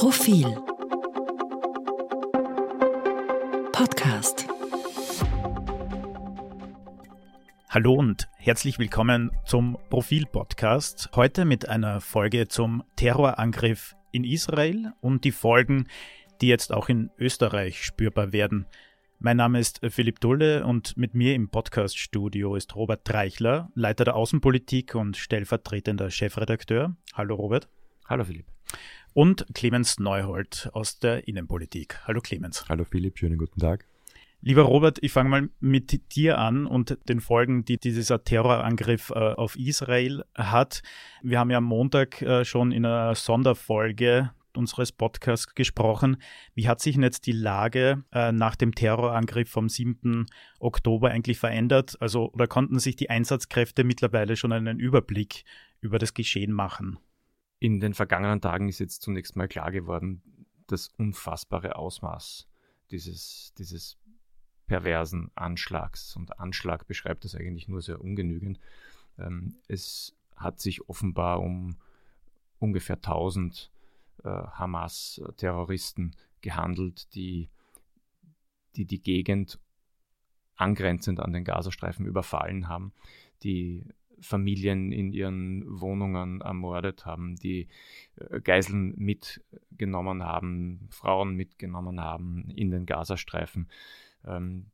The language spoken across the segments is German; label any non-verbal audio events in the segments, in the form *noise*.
Profil Podcast Hallo und herzlich willkommen zum Profil-Podcast. Heute mit einer Folge zum Terrorangriff in Israel und die Folgen, die jetzt auch in Österreich spürbar werden. Mein Name ist Philipp Dulle und mit mir im Podcast-Studio ist Robert Dreichler, Leiter der Außenpolitik und stellvertretender Chefredakteur. Hallo Robert. Hallo Philipp. Und Clemens Neuhold aus der Innenpolitik. Hallo Clemens. Hallo Philipp, schönen guten Tag. Lieber Robert, ich fange mal mit dir an und den Folgen, die dieser Terrorangriff äh, auf Israel hat. Wir haben ja am Montag äh, schon in einer Sonderfolge unseres Podcasts gesprochen. Wie hat sich jetzt die Lage äh, nach dem Terrorangriff vom 7. Oktober eigentlich verändert? Also, oder konnten sich die Einsatzkräfte mittlerweile schon einen Überblick über das Geschehen machen? In den vergangenen Tagen ist jetzt zunächst mal klar geworden, das unfassbare Ausmaß dieses, dieses perversen Anschlags. Und Anschlag beschreibt das eigentlich nur sehr ungenügend. Ähm, es hat sich offenbar um ungefähr 1000 äh, Hamas-Terroristen gehandelt, die, die die Gegend angrenzend an den Gazastreifen überfallen haben, die Familien in ihren Wohnungen ermordet haben, die äh, Geiseln mitgenommen haben, Frauen mitgenommen haben in den Gazastreifen. Ähm,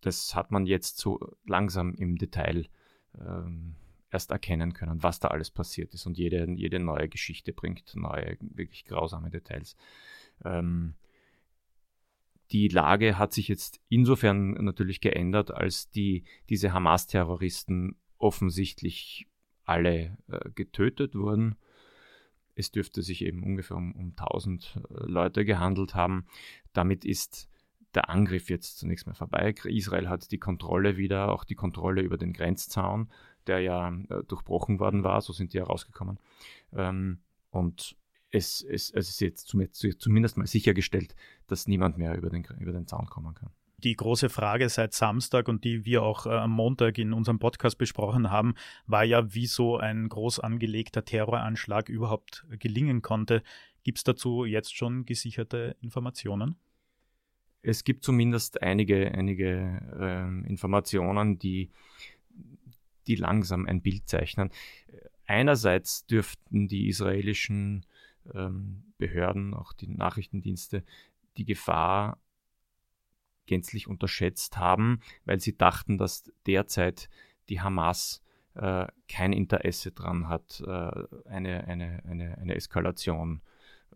das hat man jetzt so langsam im Detail ähm, erst erkennen können, was da alles passiert ist. Und jede, jede neue Geschichte bringt neue, wirklich grausame Details. Ähm, die Lage hat sich jetzt insofern natürlich geändert, als die, diese Hamas-Terroristen offensichtlich alle äh, getötet wurden. Es dürfte sich eben ungefähr um, um 1000 äh, Leute gehandelt haben. Damit ist der Angriff jetzt zunächst mal vorbei. Israel hat die Kontrolle wieder, auch die Kontrolle über den Grenzzaun der ja äh, durchbrochen worden war, so sind die herausgekommen. Ähm, und es, es, es ist jetzt zumindest mal sichergestellt, dass niemand mehr über den, über den Zaun kommen kann die große Frage seit Samstag und die wir auch äh, am Montag in unserem Podcast besprochen haben, war ja, wie so ein groß angelegter Terroranschlag überhaupt gelingen konnte. Gibt es dazu jetzt schon gesicherte Informationen? Es gibt zumindest einige, einige äh, Informationen, die die langsam ein Bild zeichnen. Einerseits dürften die israelischen ähm, Behörden, auch die Nachrichtendienste, die Gefahr gänzlich unterschätzt haben, weil sie dachten, dass derzeit die Hamas äh, kein Interesse daran hat, äh, eine, eine, eine, eine Eskalation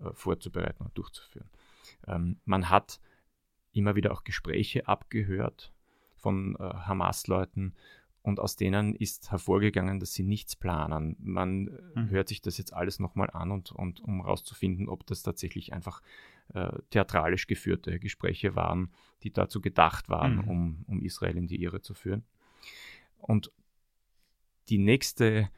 äh, vorzubereiten und durchzuführen. Ähm, man hat immer wieder auch Gespräche abgehört von äh, Hamas-Leuten und aus denen ist hervorgegangen, dass sie nichts planen. Man mhm. hört sich das jetzt alles nochmal an und, und um herauszufinden, ob das tatsächlich einfach äh, theatralisch geführte Gespräche waren, die dazu gedacht waren, mhm. um, um Israel in die Irre zu führen. Und die nächste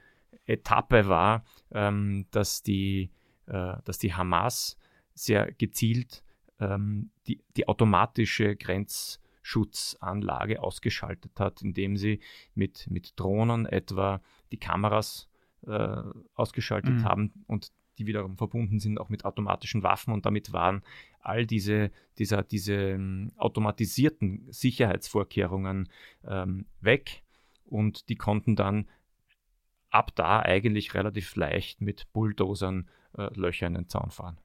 Etappe war, ähm, dass, die, äh, dass die Hamas sehr gezielt ähm, die, die automatische Grenz- Schutzanlage ausgeschaltet hat, indem sie mit, mit Drohnen etwa die Kameras äh, ausgeschaltet mhm. haben und die wiederum verbunden sind auch mit automatischen Waffen und damit waren all diese, dieser, diese ähm, automatisierten Sicherheitsvorkehrungen ähm, weg und die konnten dann ab da eigentlich relativ leicht mit Bulldozern äh, Löcher in den Zaun fahren.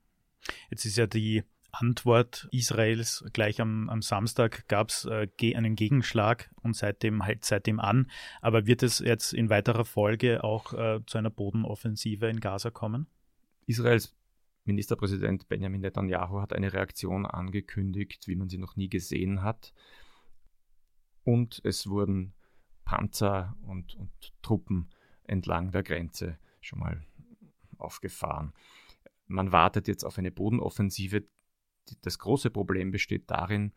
Jetzt ist ja die Antwort Israels gleich am, am Samstag gab es äh, einen Gegenschlag und seitdem halt seitdem an. Aber wird es jetzt in weiterer Folge auch äh, zu einer Bodenoffensive in Gaza kommen? Israels Ministerpräsident Benjamin Netanyahu hat eine Reaktion angekündigt, wie man sie noch nie gesehen hat. Und es wurden Panzer und, und Truppen entlang der Grenze schon mal aufgefahren. Man wartet jetzt auf eine Bodenoffensive, das große Problem besteht darin,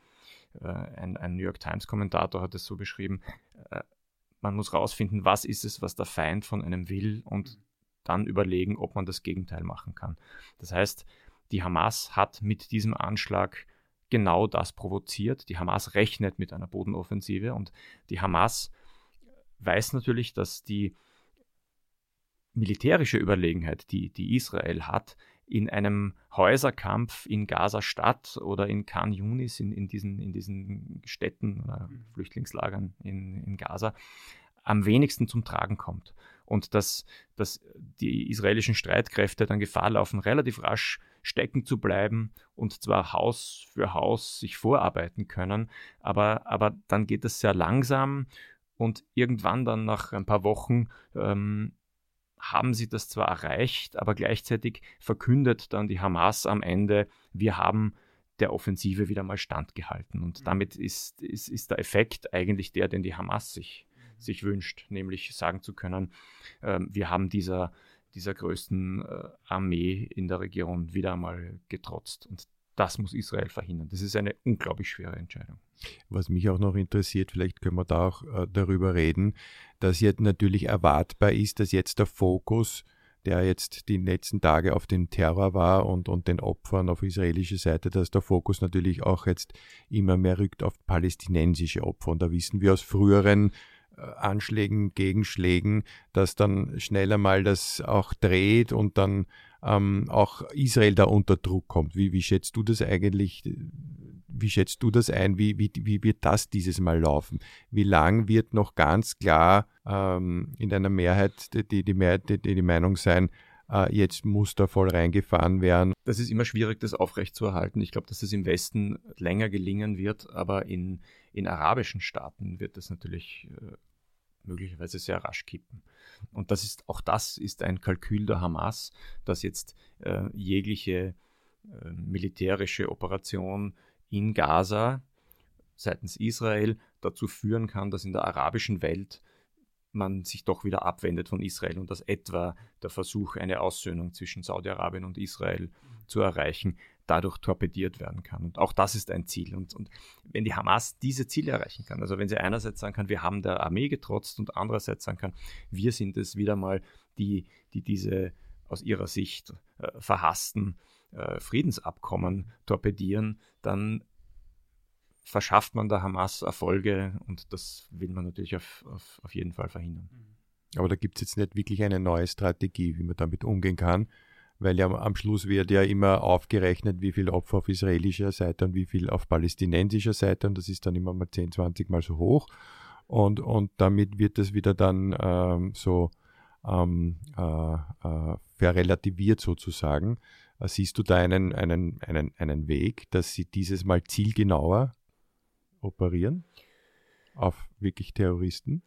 äh, ein, ein, New York Times-Kommentator hat es so beschrieben, äh, man muss herausfinden, was ist es, was der Feind von einem will und dann überlegen, ob man das Gegenteil machen kann. Das heißt, die Hamas hat mit diesem Anschlag genau das provoziert. Die Hamas rechnet mit einer Bodenoffensive und die Hamas weiß natürlich, dass die militärische Überlegenheit, die, die Israel hat, in einem Häuserkampf in Gaza-Stadt oder in Khan Yunis, in, in, diesen, in diesen Städten oder mhm. Flüchtlingslagern in, in Gaza, am wenigsten zum Tragen kommt. Und dass, dass die israelischen Streitkräfte dann Gefahr laufen, relativ rasch stecken zu bleiben und zwar Haus für Haus sich vorarbeiten können, aber, aber dann geht es sehr langsam und irgendwann dann nach ein paar Wochen ähm, haben sie das zwar erreicht, aber gleichzeitig verkündet dann die Hamas am Ende, wir haben der Offensive wieder mal standgehalten. Und mhm. damit ist, ist, ist der Effekt eigentlich der, den die Hamas sich, mhm. sich wünscht, nämlich sagen zu können, äh, wir haben dieser, dieser größten äh, Armee in der Region wieder einmal getrotzt. Und das muss Israel verhindern. Das ist eine unglaublich schwere Entscheidung. Was mich auch noch interessiert, vielleicht können wir da auch äh, darüber reden, dass jetzt natürlich erwartbar ist, dass jetzt der Fokus, der jetzt die letzten Tage auf den Terror war und, und den Opfern auf israelischer Seite, dass der Fokus natürlich auch jetzt immer mehr rückt auf palästinensische Opfer. Und da wissen wir aus früheren äh, Anschlägen, Gegenschlägen, dass dann schneller mal das auch dreht und dann ähm, auch Israel da unter Druck kommt. Wie, wie schätzt du das eigentlich? Wie schätzt du das ein? Wie, wie, wie wird das dieses Mal laufen? Wie lang wird noch ganz klar ähm, in einer Mehrheit die, die, Mehrheit, die, die Meinung sein, äh, jetzt muss da voll reingefahren werden? Das ist immer schwierig, das aufrechtzuerhalten. Ich glaube, dass es im Westen länger gelingen wird, aber in, in arabischen Staaten wird das natürlich äh, möglicherweise sehr rasch kippen. Und das ist, auch das ist ein Kalkül der Hamas, dass jetzt äh, jegliche äh, militärische Operation in Gaza seitens Israel dazu führen kann, dass in der arabischen Welt man sich doch wieder abwendet von Israel und dass etwa der Versuch, eine Aussöhnung zwischen Saudi-Arabien und Israel zu erreichen, dadurch torpediert werden kann. Und auch das ist ein Ziel. Und, und wenn die Hamas diese Ziele erreichen kann, also wenn sie einerseits sagen kann, wir haben der Armee getrotzt und andererseits sagen kann, wir sind es wieder mal, die, die diese aus ihrer Sicht äh, verhassten äh, Friedensabkommen torpedieren, dann verschafft man der Hamas Erfolge und das will man natürlich auf, auf, auf jeden Fall verhindern. Aber da gibt es jetzt nicht wirklich eine neue Strategie, wie man damit umgehen kann weil ja am Schluss wird ja immer aufgerechnet, wie viel Opfer auf israelischer Seite und wie viel auf palästinensischer Seite und das ist dann immer mal 10, 20 Mal so hoch und, und damit wird das wieder dann ähm, so ähm, äh, äh, verrelativiert sozusagen. Äh, siehst du da einen, einen, einen, einen Weg, dass sie dieses Mal zielgenauer operieren auf wirklich Terroristen?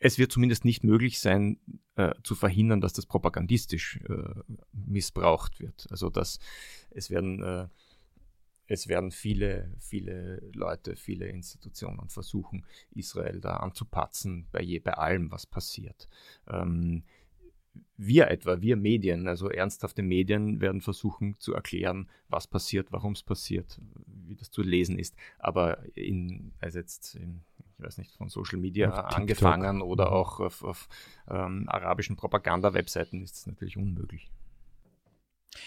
es wird zumindest nicht möglich sein, äh, zu verhindern, dass das propagandistisch äh, missbraucht wird. Also dass es werden, äh, es werden viele, viele Leute, viele Institutionen versuchen, Israel da anzupatzen bei, je, bei allem, was passiert. Ähm, wir etwa, wir Medien, also ernsthafte Medien, werden versuchen zu erklären, was passiert, warum es passiert, wie das zu lesen ist. Aber in, also jetzt in ich weiß nicht, von Social Media angefangen oder mhm. auch auf, auf ähm, arabischen Propaganda-Webseiten ist es natürlich unmöglich.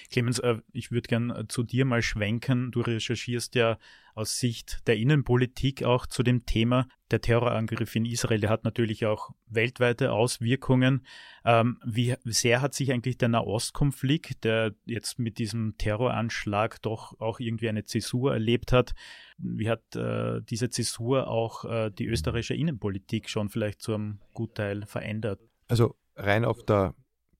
Clemens, äh, ich würde gern äh, zu dir mal schwenken. Du recherchierst ja aus Sicht der Innenpolitik auch zu dem Thema. Der Terrorangriff in Israel, der hat natürlich auch weltweite Auswirkungen. Ähm, wie sehr hat sich eigentlich der Nahostkonflikt, der jetzt mit diesem Terroranschlag doch auch irgendwie eine Zäsur erlebt hat, wie hat äh, diese Zäsur auch die österreichische Innenpolitik schon vielleicht zu einem Gutteil verändert? Also rein auf der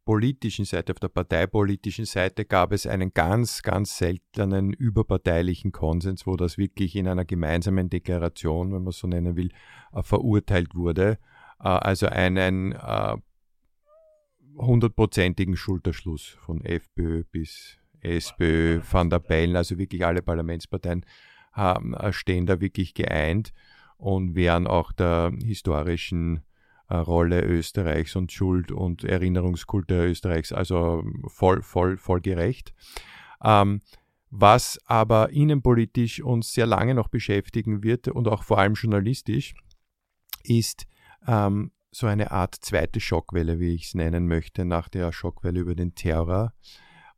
politischen Seite, auf der parteipolitischen Seite gab es einen ganz, ganz seltenen überparteilichen Konsens, wo das wirklich in einer gemeinsamen Deklaration, wenn man es so nennen will, äh, verurteilt wurde. Äh, also einen äh, hundertprozentigen Schulterschluss von FPÖ bis SPÖ, Van der Bellen, also wirklich alle Parlamentsparteien haben, stehen da wirklich geeint und wären auch der historischen Rolle Österreichs und Schuld und Erinnerungskultur Österreichs, also voll, voll, voll gerecht. Ähm, was aber innenpolitisch uns sehr lange noch beschäftigen wird und auch vor allem journalistisch, ist ähm, so eine Art zweite Schockwelle, wie ich es nennen möchte, nach der Schockwelle über den Terror.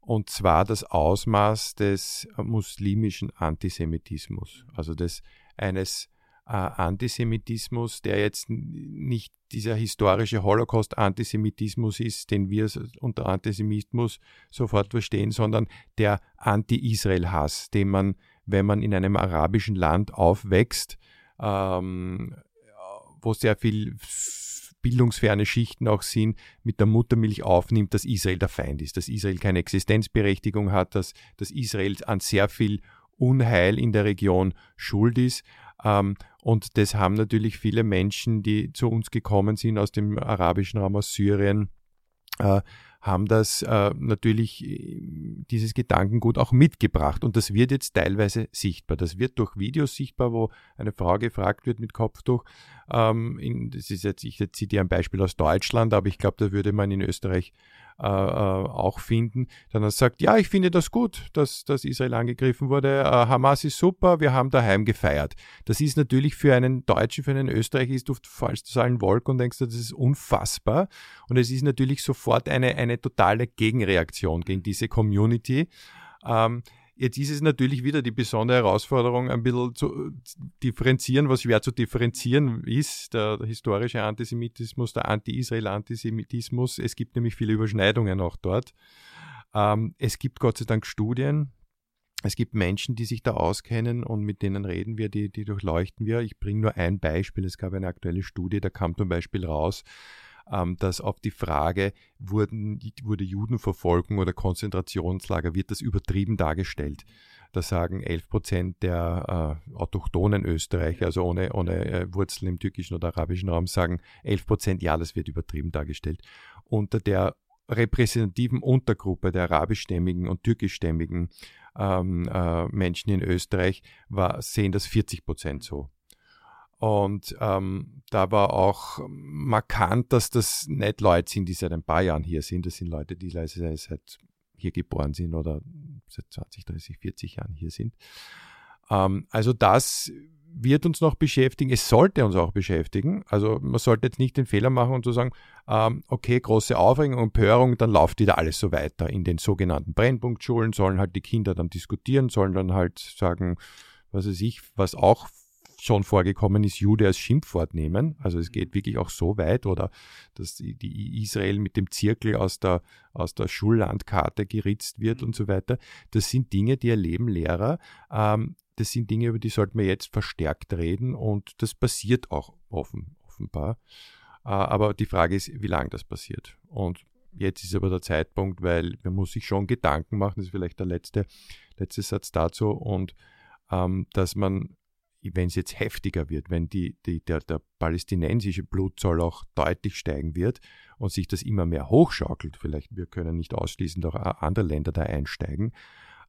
Und zwar das Ausmaß des muslimischen Antisemitismus, also des eines äh, Antisemitismus, der jetzt nicht dieser historische Holocaust-Antisemitismus ist, den wir unter Antisemitismus sofort verstehen, sondern der Anti-Israel-Hass, den man, wenn man in einem arabischen Land aufwächst, ähm, wo sehr viel bildungsferne Schichten auch sind, mit der Muttermilch aufnimmt, dass Israel der Feind ist, dass Israel keine Existenzberechtigung hat, dass, dass Israel an sehr viel Unheil in der Region schuld ist. Ähm, und das haben natürlich viele Menschen, die zu uns gekommen sind aus dem arabischen Raum, aus Syrien, äh, haben das äh, natürlich äh, dieses Gedankengut auch mitgebracht und das wird jetzt teilweise sichtbar. Das wird durch Videos sichtbar, wo eine Frau gefragt wird mit Kopftuch. Ähm, in, das ist jetzt, ich zitiere ein Beispiel aus Deutschland, aber ich glaube, da würde man in Österreich äh, äh, auch finden, dann sagt, ja, ich finde das gut, dass, dass Israel angegriffen wurde, äh, Hamas ist super, wir haben daheim gefeiert. Das ist natürlich für einen Deutschen, für einen Österreicher, ist du fallst zu allen Wolken und denkst, das ist unfassbar. Und es ist natürlich sofort eine, eine totale Gegenreaktion gegen diese Community. Ähm, Jetzt ist es natürlich wieder die besondere Herausforderung, ein bisschen zu differenzieren, was schwer zu differenzieren ist, der, historische Antisemitismus, der Anti-Israel-Antisemitismus. Es gibt nämlich viele Überschneidungen auch dort. Ähm, es gibt Gott sei Dank Studien. Es gibt Menschen, die sich da auskennen und mit denen reden wir, die, die durchleuchten wir. Ich bringe nur ein Beispiel. Es gab eine aktuelle Studie, da kam zum Beispiel raus, dass auf die Frage, wurden, wurde Judenverfolgung oder Konzentrationslager, wird das übertrieben dargestellt? Da sagen 11 Prozent der äh, autochthonen Österreicher, also ohne, ohne äh, Wurzeln im türkischen oder arabischen Raum, sagen 11 Prozent, ja, das wird übertrieben dargestellt. Unter der repräsentativen Untergruppe der arabischstämmigen und türkischstämmigen ähm, äh, Menschen in Österreich war, sehen das 40 Prozent so. Und ähm, da war auch markant, dass das nicht Leute sind, die seit ein paar Jahren hier sind. Das sind Leute, die seit hier geboren sind oder seit 20, 30, 40 Jahren hier sind. Ähm, also das wird uns noch beschäftigen. Es sollte uns auch beschäftigen. Also man sollte jetzt nicht den Fehler machen und so sagen, ähm, okay, große Aufregung Empörung, dann läuft wieder alles so weiter. In den sogenannten Brennpunktschulen sollen halt die Kinder dann diskutieren, sollen dann halt sagen, was weiß ich, was auch schon vorgekommen ist, Jude als Schimpfwort nehmen. Also es geht wirklich auch so weit oder dass die, Israel mit dem Zirkel aus der, aus der Schullandkarte geritzt wird und so weiter. Das sind Dinge, die erleben Lehrer. Ähm, das sind Dinge, über die sollten wir jetzt verstärkt reden und das passiert auch offen, offenbar. Äh, aber die Frage ist, wie lange das passiert. Und jetzt ist aber der Zeitpunkt, weil man muss sich schon Gedanken machen, das ist vielleicht der letzte, letzte Satz dazu, und ähm, dass man wenn es jetzt heftiger wird, wenn die, die, der, der palästinensische Blutzoll auch deutlich steigen wird und sich das immer mehr hochschaukelt, vielleicht wir können nicht ausschließen, dass auch andere Länder da einsteigen,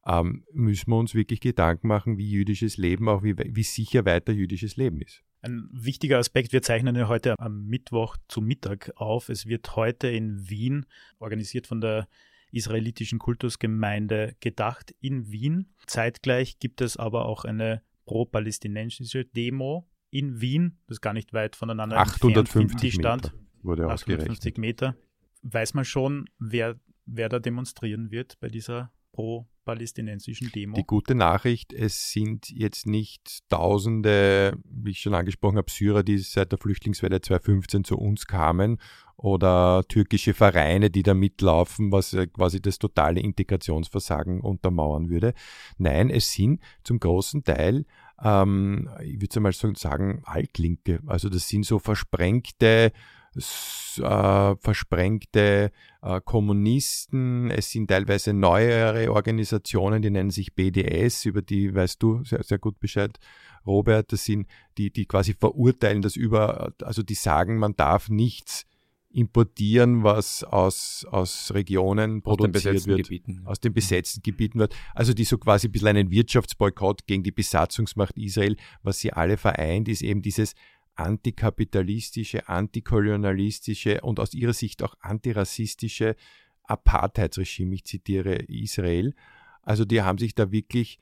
ähm, müssen wir uns wirklich Gedanken machen, wie jüdisches Leben, auch wie, wie sicher weiter jüdisches Leben ist. Ein wichtiger Aspekt, wir zeichnen ja heute am Mittwoch zu Mittag auf. Es wird heute in Wien, organisiert von der israelitischen Kultusgemeinde, gedacht in Wien. Zeitgleich gibt es aber auch eine pro-palästinensische Demo in Wien, das ist gar nicht weit voneinander 850 stand. Meter wurde 850 Meter. Weiß man schon, wer, wer da demonstrieren wird bei dieser pro-palästinensischen Demo? Die gute Nachricht, es sind jetzt nicht Tausende, wie ich schon angesprochen habe, Syrer, die seit der Flüchtlingswelle 2015 zu uns kamen oder türkische Vereine, die da mitlaufen, was quasi das totale Integrationsversagen untermauern würde. Nein, es sind zum großen Teil, ähm, ich würde mal sagen, Altlinke. Also das sind so versprengte, äh, versprengte äh, Kommunisten, es sind teilweise neuere Organisationen, die nennen sich BDS, über die weißt du sehr, sehr gut Bescheid, Robert, das sind die, die quasi verurteilen das über, also die sagen, man darf nichts importieren, was aus, aus Regionen aus produziert wird, Gebieten. aus den besetzten Gebieten wird. Also die so quasi ein bisschen einen Wirtschaftsboykott gegen die Besatzungsmacht Israel, was sie alle vereint, ist eben dieses antikapitalistische, antikolonialistische und aus ihrer Sicht auch antirassistische Apartheidsregime. Ich zitiere Israel. Also die haben sich da wirklich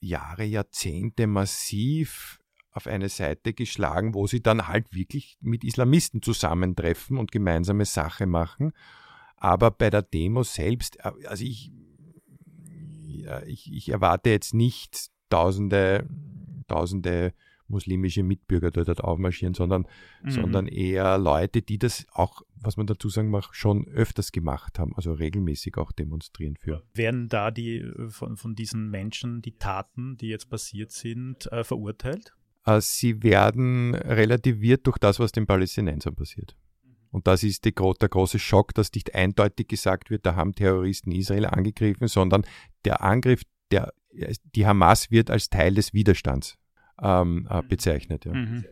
Jahre, Jahrzehnte massiv auf eine Seite geschlagen, wo sie dann halt wirklich mit Islamisten zusammentreffen und gemeinsame Sache machen. Aber bei der Demo selbst, also ich, ja, ich, ich erwarte jetzt nicht tausende, tausende muslimische Mitbürger dort aufmarschieren, sondern, mhm. sondern eher Leute, die das auch, was man dazu sagen mag, schon öfters gemacht haben, also regelmäßig auch demonstrieren für. Werden da die von, von diesen Menschen die Taten, die jetzt passiert sind, äh, verurteilt? Äh, sie werden relativiert durch das, was den Palästinensern passiert. Und das ist die, der große Schock, dass nicht eindeutig gesagt wird, da haben Terroristen Israel angegriffen, sondern der Angriff, der, die Hamas wird als Teil des Widerstands ähm, äh, mhm. bezeichnet. Ja. Mhm.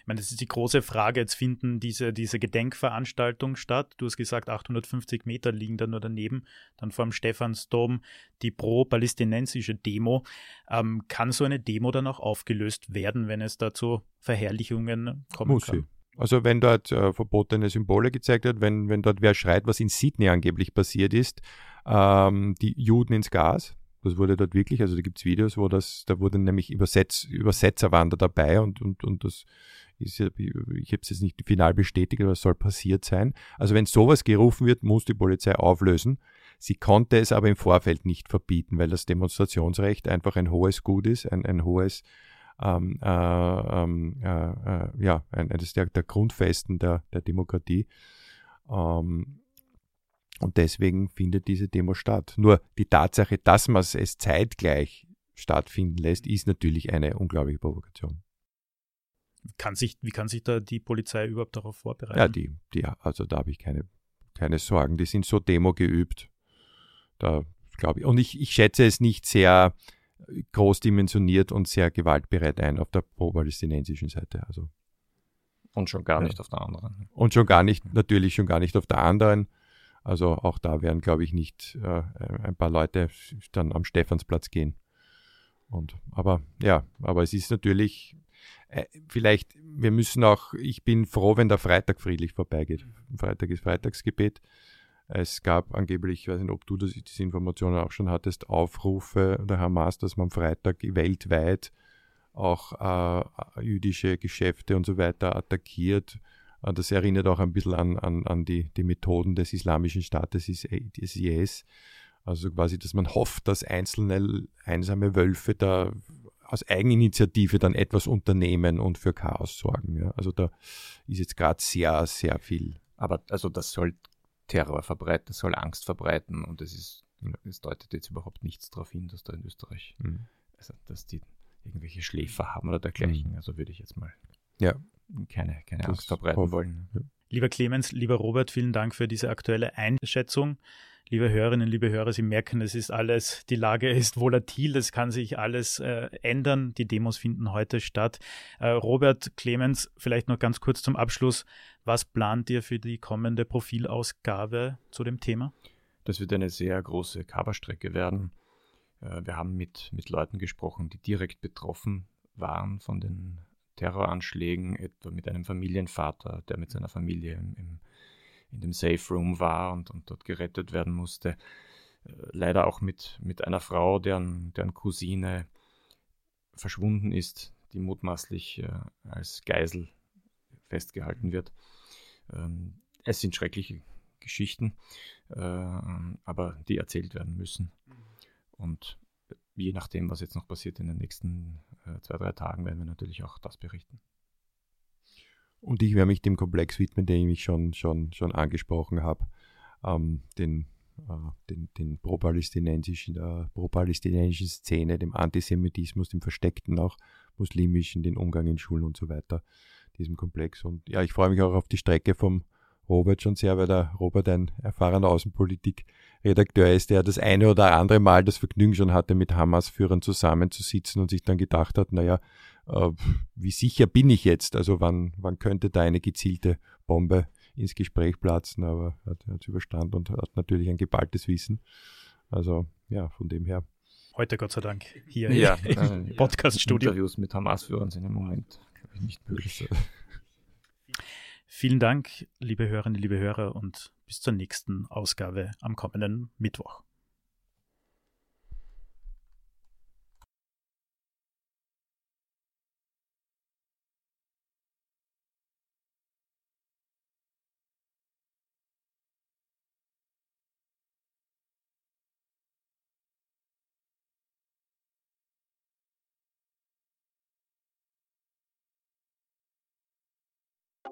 Ich meine, das ist die große Frage. Jetzt finden diese, diese Gedenkveranstaltungen statt. Du hast gesagt, 850 Meter liegen da nur daneben. Dann vor dem Stephansdom die pro-palästinensische Demo. Ähm, kann so eine Demo dann auch aufgelöst werden, wenn es da zu Verherrlichungen kommen Muss kann? Sie. Also wenn dort äh, verbotene Symbole gezeigt wird, wenn, wenn dort wer schreit, was in Sydney angeblich passiert ist, ähm, die Juden ins Gas, das wurde dort wirklich, also da gibt es Videos, wo das, da wurden nämlich Übersetz, Übersetzer waren da dabei und, und, und das ist ja, ich habe es jetzt nicht final bestätigt, aber es soll passiert sein. Also wenn sowas gerufen wird, muss die Polizei auflösen. Sie konnte es aber im Vorfeld nicht verbieten, weil das Demonstrationsrecht einfach ein hohes Gut ist, ein, ein hohes, ähm, äh, ähm, äh, äh, ja, eines der, der Grundfesten der, der Demokratie. Ähm, und deswegen findet diese Demo statt. Nur die Tatsache, dass man es zeitgleich stattfinden lässt, ist natürlich eine unglaubliche Provokation. Kann sich, wie kann sich da die Polizei überhaupt darauf vorbereiten? Ja, die, die, also da habe ich keine, keine Sorgen. Die sind so Demo geübt. Da glaube ich. Und ich, ich schätze es nicht sehr groß dimensioniert und sehr gewaltbereit ein auf der pro-palästinensischen Seite. Also. Und schon gar ja. nicht auf der anderen. Und schon gar nicht, natürlich schon gar nicht auf der anderen. Also auch da werden, glaube ich, nicht äh, ein paar Leute dann am Stephansplatz gehen. Und, aber ja, aber es ist natürlich, äh, vielleicht, wir müssen auch, ich bin froh, wenn der Freitag friedlich vorbeigeht. Freitag ist Freitagsgebet. Es gab angeblich, ich weiß nicht, ob du das, diese Informationen auch schon hattest, Aufrufe der Hamas, dass man Freitag weltweit auch äh, jüdische Geschäfte und so weiter attackiert das erinnert auch ein bisschen an, an, an die, die Methoden des Islamischen Staates, des IS. Also quasi, dass man hofft, dass einzelne einsame Wölfe da aus Eigeninitiative dann etwas unternehmen und für Chaos sorgen. Ja. Also da ist jetzt gerade sehr, sehr viel. Aber also das soll Terror verbreiten, das soll Angst verbreiten und es ist, es deutet jetzt überhaupt nichts darauf hin, dass da in Österreich, mhm. also dass die irgendwelche Schläfer haben oder dergleichen. Mhm. Also würde ich jetzt mal ja keine, keine Angst verbreiten wollen. Ja. Lieber Clemens, lieber Robert, vielen Dank für diese aktuelle Einschätzung. Liebe Hörerinnen, liebe Hörer, Sie merken, es ist alles, die Lage ist volatil, es kann sich alles äh, ändern. Die Demos finden heute statt. Äh, Robert, Clemens, vielleicht noch ganz kurz zum Abschluss. Was plant ihr für die kommende Profilausgabe zu dem Thema? Das wird eine sehr große Coverstrecke werden. Äh, wir haben mit, mit Leuten gesprochen, die direkt betroffen waren von den Terroranschlägen, etwa mit einem Familienvater, der mit seiner Familie im, im, in dem Safe Room war und, und dort gerettet werden musste. Äh, leider auch mit, mit einer Frau, deren, deren Cousine verschwunden ist, die mutmaßlich äh, als Geisel festgehalten wird. Ähm, es sind schreckliche Geschichten, äh, aber die erzählt werden müssen. Und je nachdem, was jetzt noch passiert in den nächsten äh, zwei, drei Tagen, werden wir natürlich auch das berichten. Und ich werde mich dem Komplex widmen, den ich schon, schon, schon angesprochen habe, ähm, den, äh, den, den pro-palästinensischen, äh, pro-palästinensischen Szene, dem Antisemitismus, dem versteckten auch muslimischen, den Umgang in Schulen und so weiter, diesem Komplex. Und ja, ich freue mich auch auf die Strecke vom Robert schon sehr, weil der Robert ein erfahrener Außenpolitik-Redakteur ist, der das eine oder andere Mal das Vergnügen schon hatte, mit Hamas-Führern zusammenzusitzen und sich dann gedacht hat, naja, äh, wie sicher bin ich jetzt? Also wann, wann könnte da eine gezielte Bombe ins Gespräch platzen? Aber er hat es überstanden und hat natürlich ein geballtes Wissen. Also ja, von dem her. Heute Gott sei Dank hier ja, im äh, Podcast-Studio. Interviews mit Hamas-Führern sind im Moment, glaube ich, nicht möglich. *laughs* Vielen Dank, liebe Hörerinnen, liebe Hörer, und bis zur nächsten Ausgabe am kommenden Mittwoch.